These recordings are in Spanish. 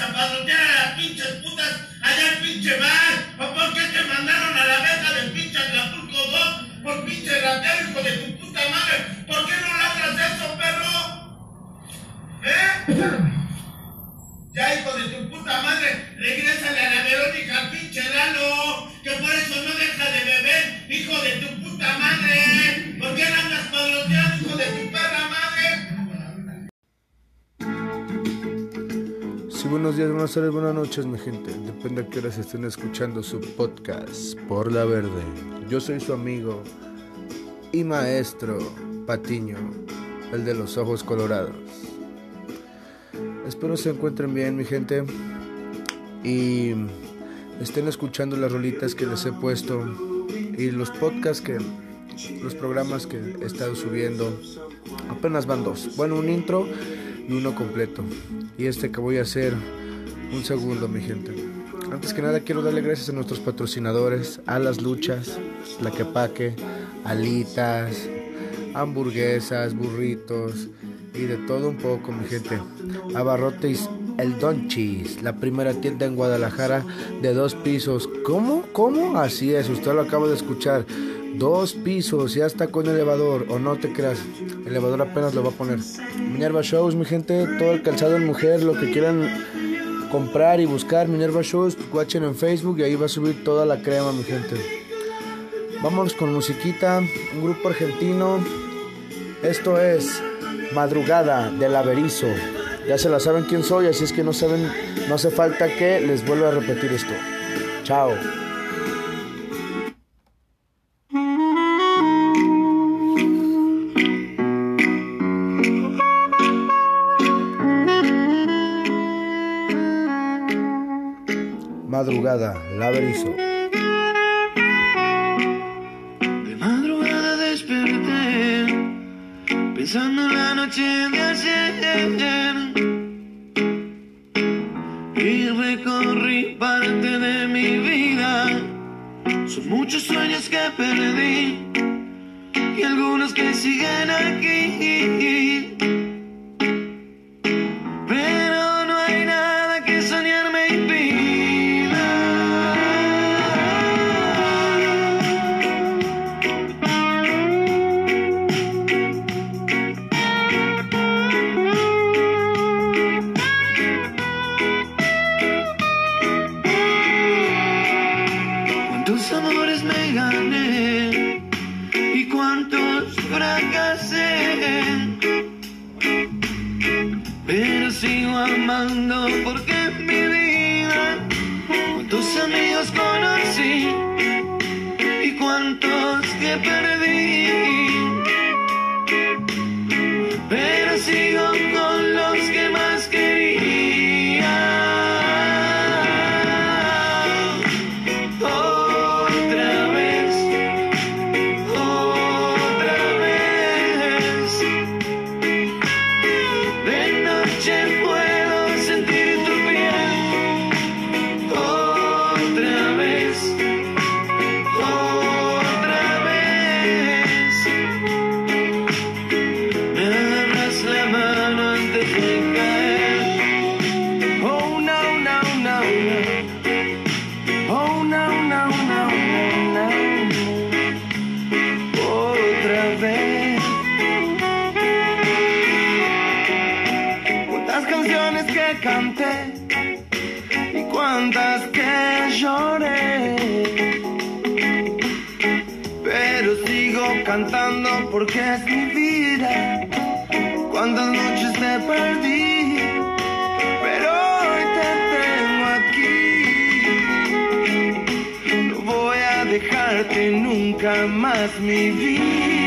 a padrotear a las pinches putas allá al pinche bar? ¿O por qué te mandaron a la verga del pinche Acapulco 2? Por pinche ratero, hijo de tu puta madre. ¿Por qué no ladras eso, perro? ¿Eh? Ya, hijo de tu puta madre, regrésale a la Verónica pinche Lalo, que por eso no deja de beber, hijo de tu puta madre. ¿Por qué andas padroteando, hijo de tu perra madre? Sí, buenos días, buenas tardes, buenas noches, mi gente. Depende a qué horas estén escuchando su podcast por la verde. Yo soy su amigo y maestro Patiño, el de los ojos colorados. Espero se encuentren bien, mi gente, y estén escuchando las rolitas que les he puesto y los podcasts que, los programas que he estado subiendo. Apenas van dos. Bueno, un intro y uno completo. Y este que voy a hacer, un segundo, mi gente. Antes que nada quiero darle gracias a nuestros patrocinadores, a las luchas, la quepaque, alitas, hamburguesas, burritos y de todo un poco, mi gente. Abarrotes El Donchis, la primera tienda en Guadalajara de dos pisos. ¿Cómo? ¿Cómo? Así es, usted lo acaba de escuchar. Dos pisos, ya está con elevador, o no te creas, el elevador apenas lo va a poner. Minerva Shows, mi gente, todo el calzado en mujer, lo que quieran comprar y buscar, Minerva Shows, watchen en Facebook y ahí va a subir toda la crema, mi gente. Vámonos con musiquita, un grupo argentino. Esto es Madrugada del Averizo. Ya se la saben quién soy, así es que no saben, no hace falta que les vuelva a repetir esto. Chao. Madrugada, Laverizo. Cuántos amores me gané y cuántos fracasé. Pero sigo amando porque es mi vida. Cuántos amigos conocí y cuántos que perdí. Nunca más mi vida.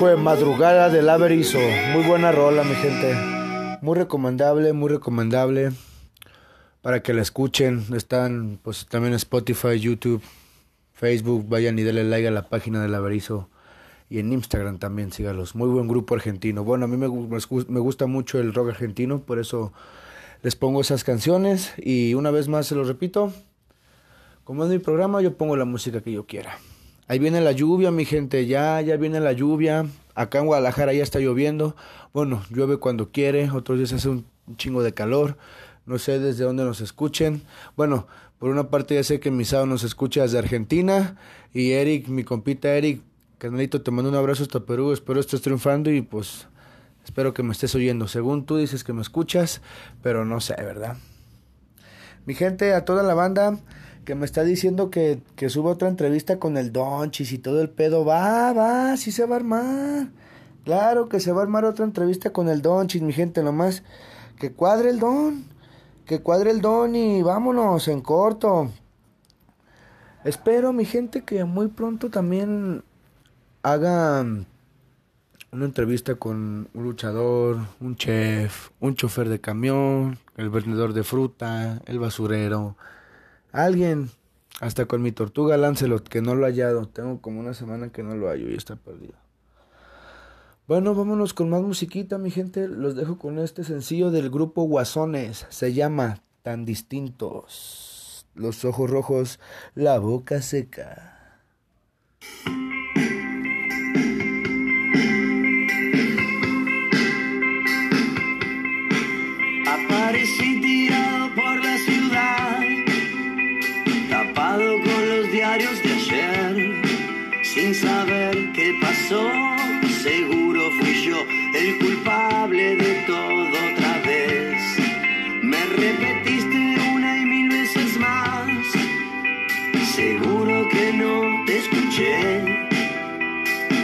Fue Madrugada del Averizo. Muy buena rola, mi gente. Muy recomendable, muy recomendable. Para que la escuchen. Están pues también Spotify, YouTube, Facebook. Vayan y denle like a la página del Averizo. Y en Instagram también, sígalos. Muy buen grupo argentino. Bueno, a mí me, me gu- me gusta mucho el rock argentino. Por eso les pongo esas canciones. Y una vez más se los repito. Como es mi programa, yo pongo la música que yo quiera. Ahí viene la lluvia, mi gente, ya, ya viene la lluvia. Acá en Guadalajara ya está lloviendo. Bueno, llueve cuando quiere, otros días hace un chingo de calor. No sé desde dónde nos escuchen. Bueno, por una parte ya sé que Misao nos escucha desde Argentina. Y Eric, mi compita Eric, canalito, te mando un abrazo hasta Perú. Espero estés triunfando y pues espero que me estés oyendo. Según tú dices que me escuchas, pero no sé, ¿verdad? Mi gente, a toda la banda que me está diciendo que, que suba otra entrevista con el Donchis y todo el pedo, va, va, sí se va a armar. Claro que se va a armar otra entrevista con el Donchis, mi gente, nomás que cuadre el Don, que cuadre el Don y vámonos en corto. Espero, mi gente, que muy pronto también haga una entrevista con un luchador, un chef, un chofer de camión, el vendedor de fruta, el basurero, alguien, hasta con mi tortuga Lancelot, que no lo he hallado. Tengo como una semana que no lo hallo y está perdido. Bueno, vámonos con más musiquita, mi gente. Los dejo con este sencillo del grupo Guasones. Se llama Tan Distintos. Los ojos rojos, la boca seca. Sin saber qué pasó. Seguro fui yo el culpable de todo otra vez. Me repetiste una y mil veces más, seguro que no te escuché.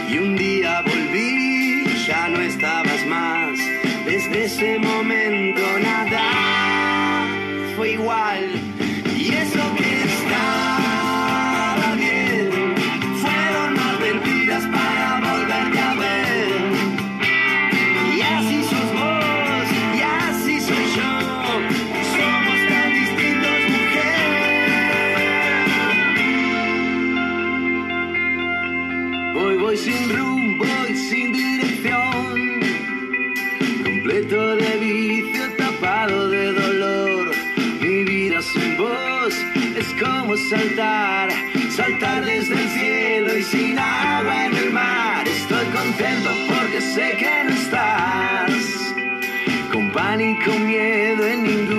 Y un día volví, ya no estabas más. Desde ese momento nada fue igual. Saltar, saltar desde el cielo y sin agua en el mar. Estoy contento porque sé que no estás. Con pánico, miedo en ningún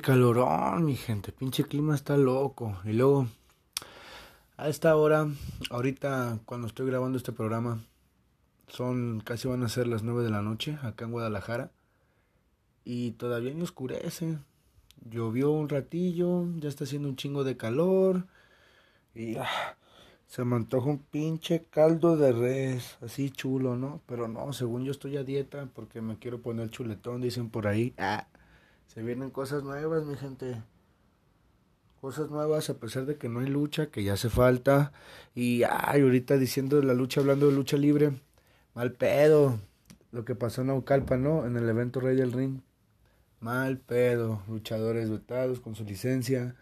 Calorón, mi gente. Pinche clima está loco. Y luego, a esta hora, ahorita cuando estoy grabando este programa, son casi van a ser las 9 de la noche acá en Guadalajara. Y todavía no oscurece. Llovió un ratillo, ya está haciendo un chingo de calor. Y ah, se me antoja un pinche caldo de res, así chulo, ¿no? Pero no, según yo estoy a dieta porque me quiero poner chuletón, dicen por ahí. Ah, se vienen cosas nuevas, mi gente. Cosas nuevas a pesar de que no hay lucha, que ya hace falta. Y ay, ahorita diciendo de la lucha, hablando de lucha libre, mal pedo. Lo que pasó en Naucalpa, ¿no? En el evento Rey del Ring. Mal pedo. Luchadores vetados con su licencia.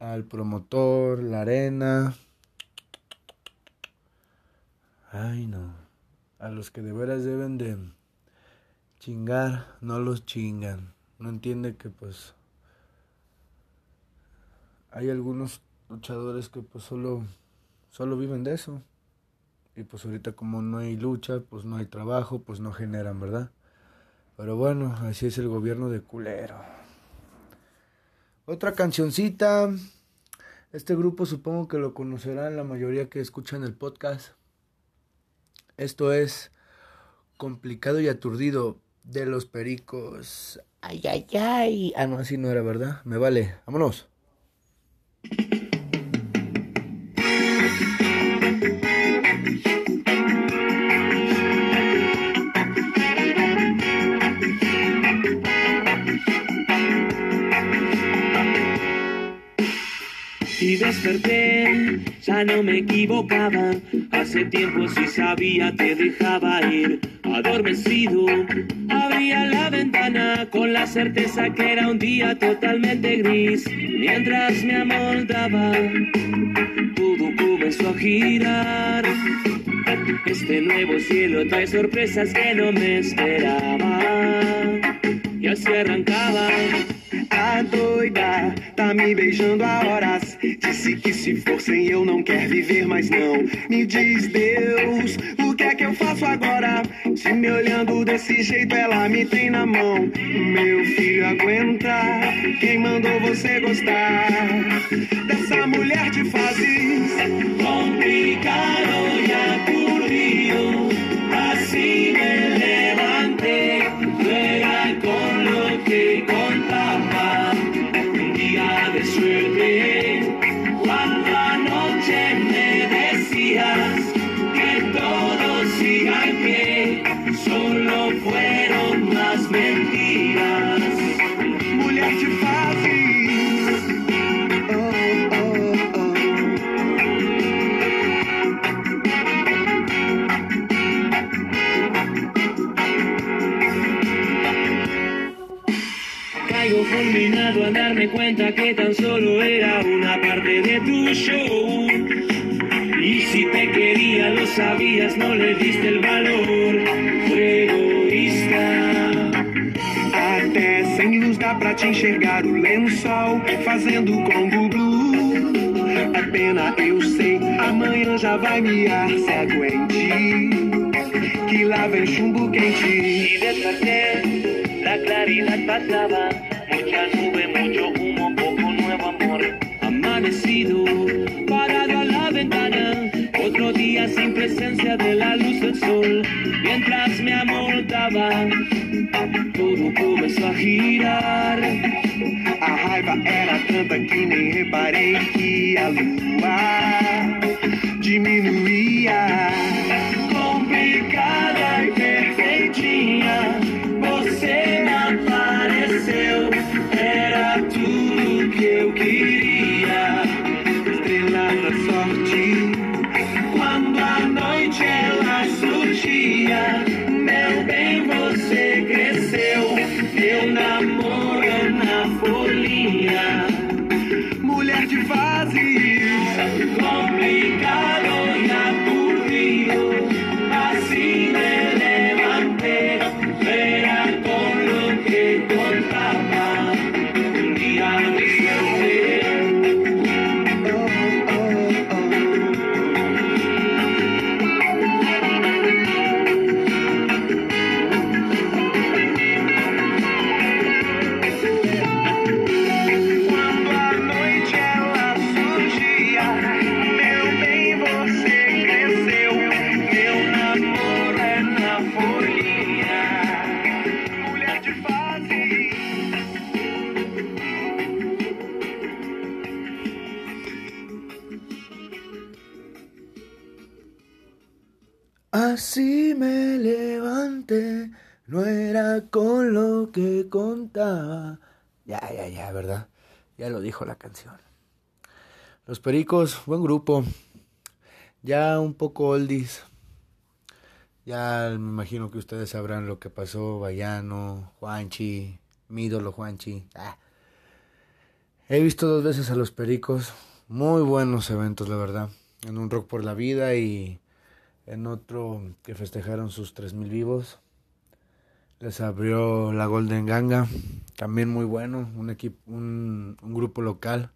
Al promotor, la arena. Ay, no. A los que de veras deben de chingar, no los chingan. No entiende que pues hay algunos luchadores que pues solo solo viven de eso. Y pues ahorita como no hay lucha, pues no hay trabajo, pues no generan, ¿verdad? Pero bueno, así es el gobierno de culero. Otra cancioncita. Este grupo supongo que lo conocerán la mayoría que escuchan el podcast. Esto es Complicado y Aturdido de los Pericos. Ay, ay, ay. Ah, no, así no era, ¿verdad? Me vale. Vámonos. Desperté, ya no me equivocaba. Hace tiempo sí sabía te dejaba ir. Adormecido, abría la ventana con la certeza que era un día totalmente gris. Mientras me amoldaba, todo comenzó a girar. Este nuevo cielo trae sorpresas que no me esperaba. E así arrancaba. A doida tá me beijando há horas. Disse que se for sem eu não quer viver mais não. Me diz Deus, o que é que eu faço agora? Se me olhando desse jeito ela me tem na mão. Meu filho aguenta, quem mandou você gostar dessa mulher de fases? complicado aburrido. Solo fueron más mentiras. Oh, oh. Caigo fulminado al darme cuenta que tan solo era una parte de tu show. Y si te quería lo sabías, no le diste el valor. Dá pra te enxergar o lençol fazendo combo blue. É pena, eu sei, amanhã já vai miar, se aguente. Que lá vem chumbo quente. Y desperté, la claridad pasaba. Día sin presencia de la luz del sol. Mientras me amoldaba, todo comenzó a girar. A raiva era tanta que nem reparei que a lua diminuía. complicada y perfeitinha. Você me Ya, ¿verdad? Ya lo dijo la canción. Los Pericos, buen grupo. Ya un poco oldies. Ya me imagino que ustedes sabrán lo que pasó, Bayano, Juanchi, mi ídolo Juanchi. Ah. He visto dos veces a los Pericos, muy buenos eventos, la verdad. En un Rock por la Vida y en otro que festejaron sus 3.000 vivos. Les abrió la Golden Ganga, también muy bueno, un, equipo, un, grupo local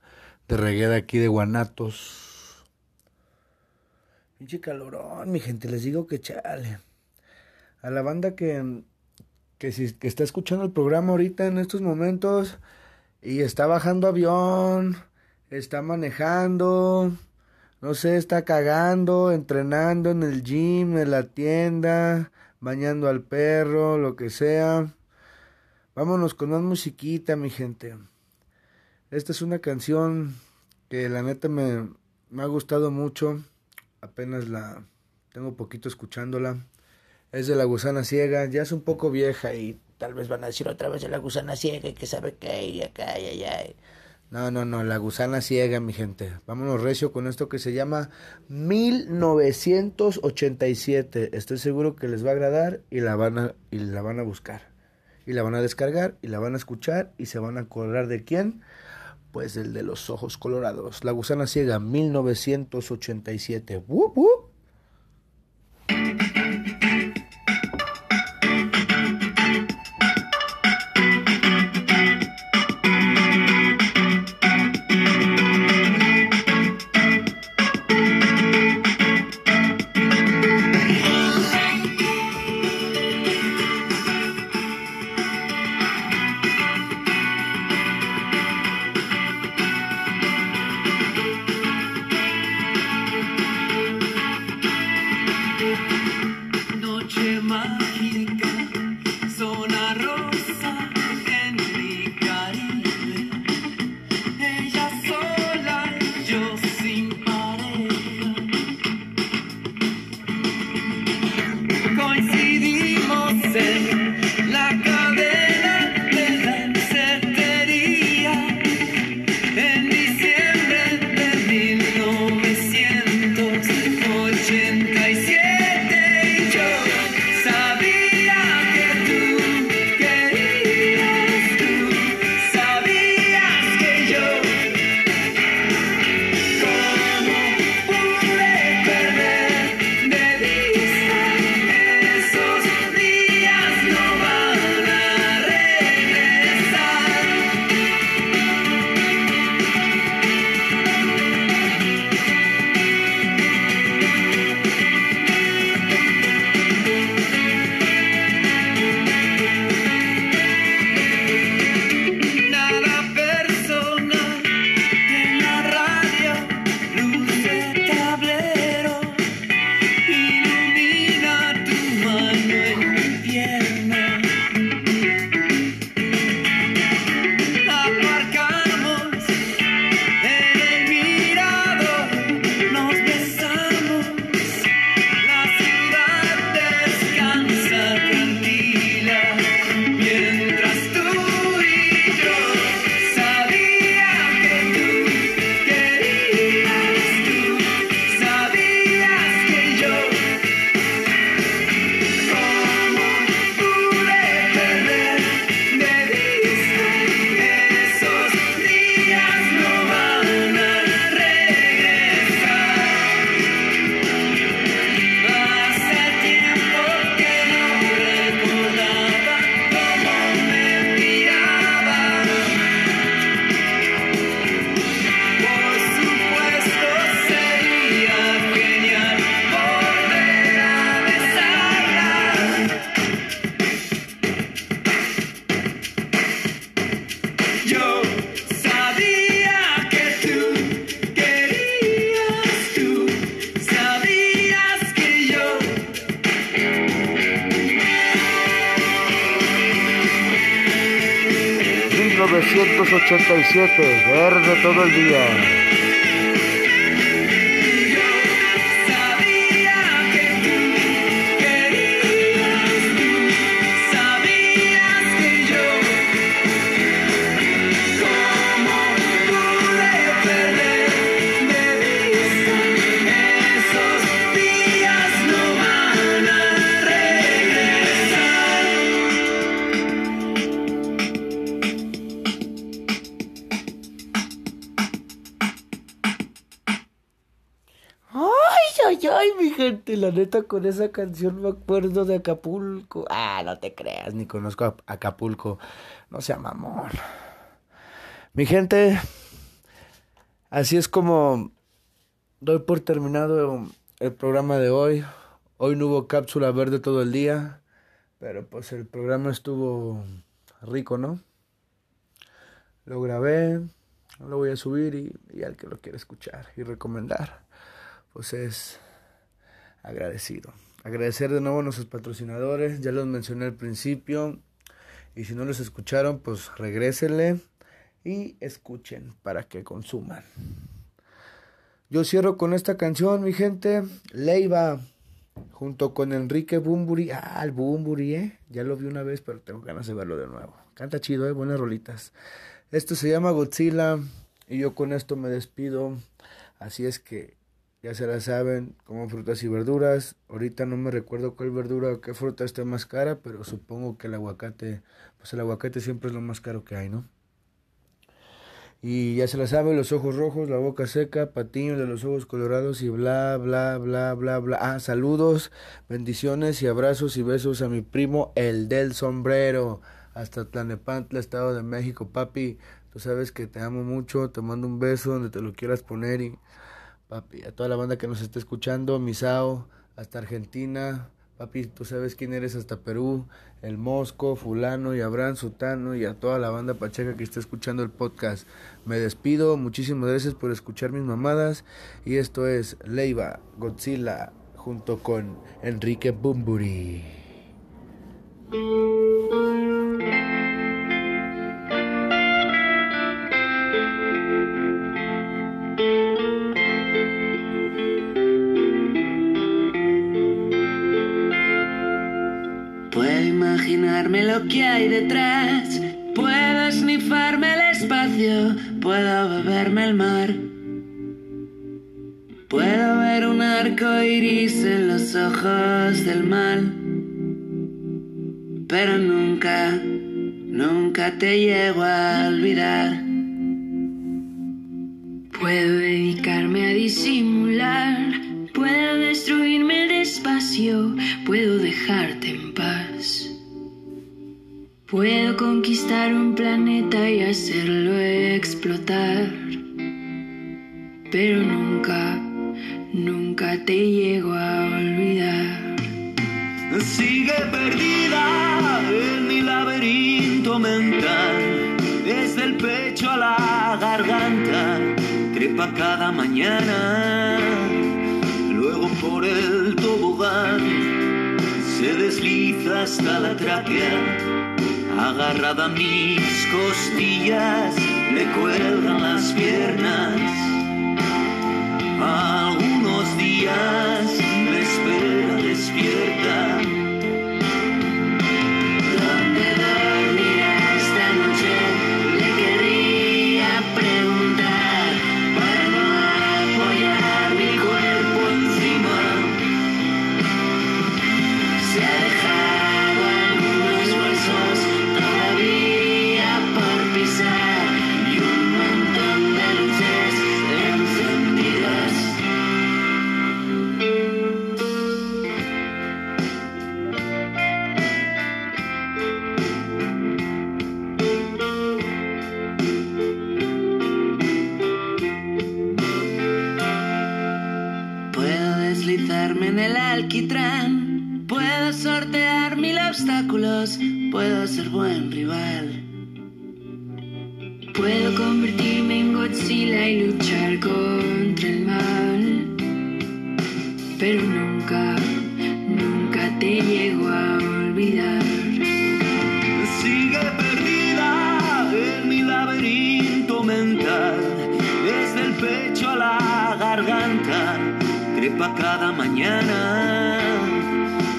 de reggae de aquí de Guanatos, Pinche calorón, mi gente, les digo que chale. A la banda que, que, si, que está escuchando el programa ahorita en estos momentos y está bajando avión, está manejando, no sé, está cagando, entrenando en el gym, en la tienda, bañando al perro, lo que sea. Vámonos con más musiquita, mi gente. Esta es una canción que la neta me, me ha gustado mucho apenas la tengo poquito escuchándola. Es de la gusana ciega, ya es un poco vieja y tal vez van a decir otra vez de la gusana ciega y que sabe qué y acá y allá. No, no, no, la gusana ciega, mi gente. Vámonos recio con esto que se llama 1987. Estoy seguro que les va a agradar y la van a, y la van a buscar. Y la van a descargar y la van a escuchar y se van a acordar de quién pues el de los ojos colorados. La gusana ciega, 1987. ¡Wup, wup! Verde todo el día. La neta, con esa canción me acuerdo de Acapulco. Ah, no te creas, ni conozco a Acapulco. No sea mamón. Mi gente, así es como doy por terminado el programa de hoy. Hoy no hubo cápsula verde todo el día, pero pues el programa estuvo rico, ¿no? Lo grabé, lo voy a subir y, y al que lo quiera escuchar y recomendar, pues es agradecido. Agradecer de nuevo a nuestros patrocinadores, ya los mencioné al principio, y si no los escucharon, pues regrésenle y escuchen para que consuman. Yo cierro con esta canción, mi gente, Leiva, junto con Enrique Bumburi. Ah, el Bumburi, ¿eh? Ya lo vi una vez, pero tengo ganas de verlo de nuevo. Canta chido, ¿eh? Buenas rolitas. Esto se llama Godzilla y yo con esto me despido. Así es que ya se la saben, como frutas y verduras. Ahorita no me recuerdo cuál verdura o qué fruta está más cara, pero supongo que el aguacate, pues el aguacate siempre es lo más caro que hay, ¿no? Y ya se la sabe, los ojos rojos, la boca seca, patiños de los ojos colorados y bla, bla, bla, bla, bla. Ah, saludos, bendiciones y abrazos y besos a mi primo, el del sombrero, hasta Tlanepantla, Estado de México. Papi, tú sabes que te amo mucho, te mando un beso donde te lo quieras poner y, papi, a toda la banda que nos está escuchando, Misao, hasta Argentina. Papi, tú sabes quién eres hasta Perú, el Mosco, Fulano y Abraham Sutano y a toda la banda pacheca que está escuchando el podcast. Me despido, muchísimas gracias por escuchar mis mamadas y esto es Leiva Godzilla junto con Enrique Bumburi. Lo que hay detrás, puedo esnifarme el espacio, puedo beberme el mar. Puedo ver un arco iris en los ojos del mal, pero nunca, nunca te llego a olvidar. Puedo dedicarme a disimular, puedo destruirme despacio, puedo Puedo conquistar un planeta y hacerlo explotar, pero nunca, nunca te llego a olvidar. Sigue perdida en mi laberinto mental, desde el pecho a la garganta, trepa cada mañana, luego por el tobogán, se desliza hasta la tráquea, agarrada a mis costillas, le cuelgan las piernas. Algunos días cada mañana,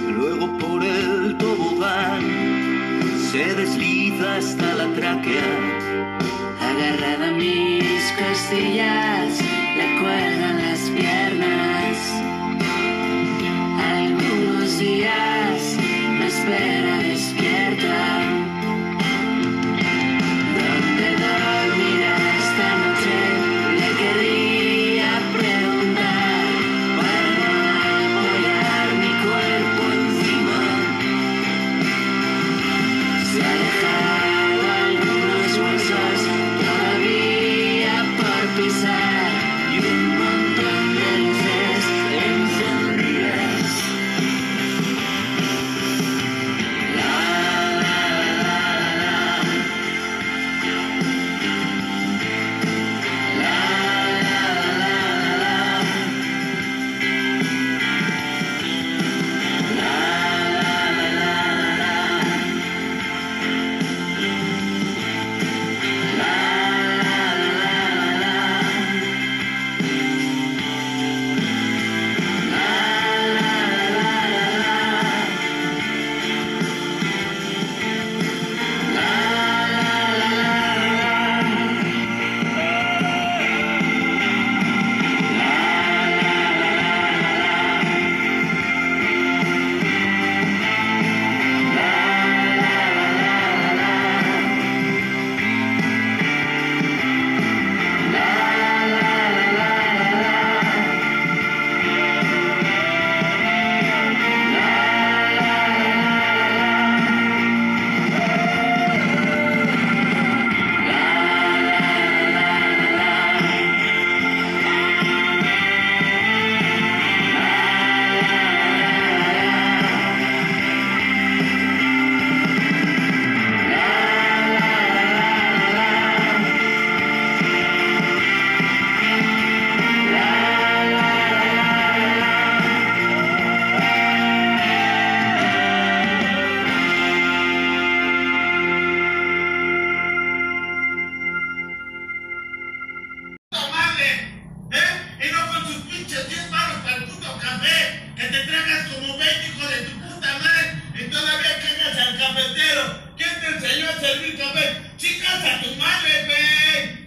luego por el tobogán, se desliza hasta la tráquea. Agarrada a mis costillas, le cuelgan las piernas. Algunos días me espera despierta.